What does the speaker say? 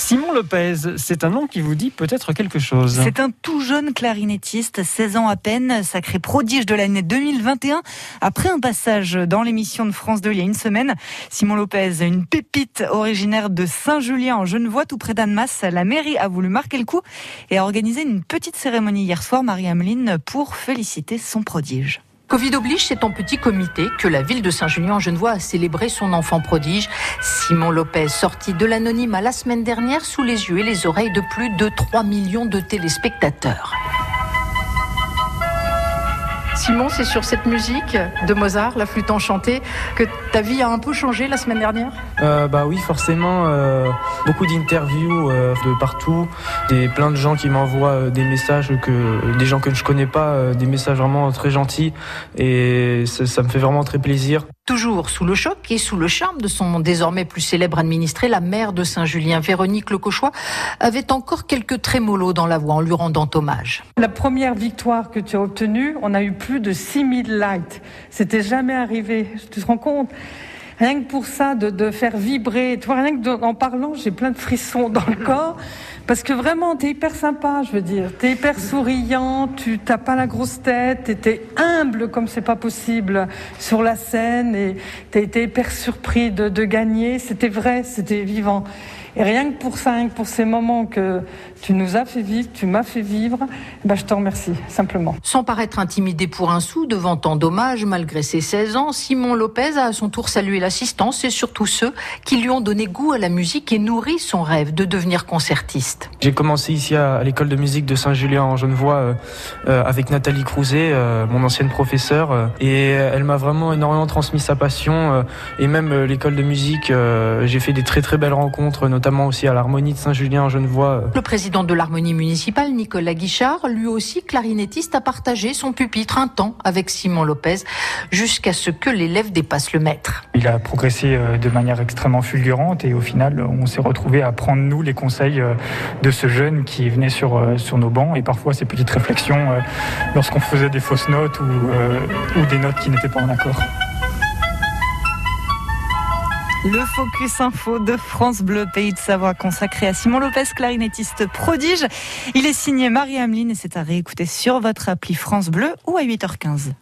Simon Lopez, c'est un nom qui vous dit peut-être quelque chose. C'est un tout jeune clarinettiste, 16 ans à peine, sacré prodige de l'année 2021. Après un passage dans l'émission de France 2 il y a une semaine, Simon Lopez, une pépite originaire de Saint-Julien en Genevois, tout près d'Annemasse, la mairie a voulu marquer le coup et a organisé une petite cérémonie hier soir, Marie-Ameline, pour féliciter son prodige. Covid oblige, c'est en petit comité que la ville de Saint-Julien-en-Genevois a célébré son enfant prodige. Simon Lopez, sorti de l'anonymat la semaine dernière sous les yeux et les oreilles de plus de 3 millions de téléspectateurs. Simon, c'est sur cette musique de Mozart, la flûte enchantée, que ta vie a un peu changé la semaine dernière? Euh, Bah oui, forcément. Euh, beaucoup d'interviews euh, de partout, des plein de gens qui m'envoient euh, des messages que des gens que je connais pas, des messages vraiment très gentils, et ça me fait vraiment très plaisir. Toujours sous le choc et sous le charme de son désormais plus célèbre administré, la maire de Saint-Julien, Véronique Lecochois, avait encore quelques trémolos dans la voix en lui rendant hommage. La première victoire que tu as obtenue, on a eu plus de 6000 likes. C'était jamais arrivé. Tu te rends compte? Rien que pour ça, de, de faire vibrer, tu vois, rien que de, en parlant, j'ai plein de frissons dans le corps. Parce que vraiment, t'es hyper sympa, je veux dire. T'es hyper souriant, tu t'as pas la grosse tête, t'es humble comme c'est pas possible sur la scène et t'as été hyper surpris de, de gagner. C'était vrai, c'était vivant. Et rien que pour ça, rien que pour ces moments que tu nous as fait vivre, tu m'as fait vivre, ben je te remercie, simplement. Sans paraître intimidé pour un sou devant tant d'hommages, malgré ses 16 ans, Simon Lopez a à son tour salué l'assistance et surtout ceux qui lui ont donné goût à la musique et nourri son rêve de devenir concertiste. J'ai commencé ici à, à l'école de musique de Saint-Julien en Genevois euh, euh, avec Nathalie Crouzet, euh, mon ancienne professeure, euh, et elle m'a vraiment énormément transmis sa passion. euh, et même euh, l'école de musique, euh, j'ai fait des très très belles rencontres, notamment aussi à l'harmonie de Saint-Julien en Genevois. Le président de l'harmonie municipale, Nicolas Guichard, lui aussi clarinettiste, a partagé son pupitre un temps avec Simon Lopez, jusqu'à ce que l'élève dépasse le maître. Il a progressé euh, de manière extrêmement fulgurante et au final, on s'est retrouvé à prendre nous les conseils euh, de ce jeune qui venait sur, euh, sur nos bancs et parfois ces petites réflexions lorsqu'on faisait des fausses notes ou, ou des notes qui n'étaient pas en accord. Le Focus Info de France Bleu, pays de Savoie, consacré à Simon Lopez, clarinettiste prodige. Il est signé Marie-Ameline et c'est à réécouter sur votre appli France Bleu ou à 8h15.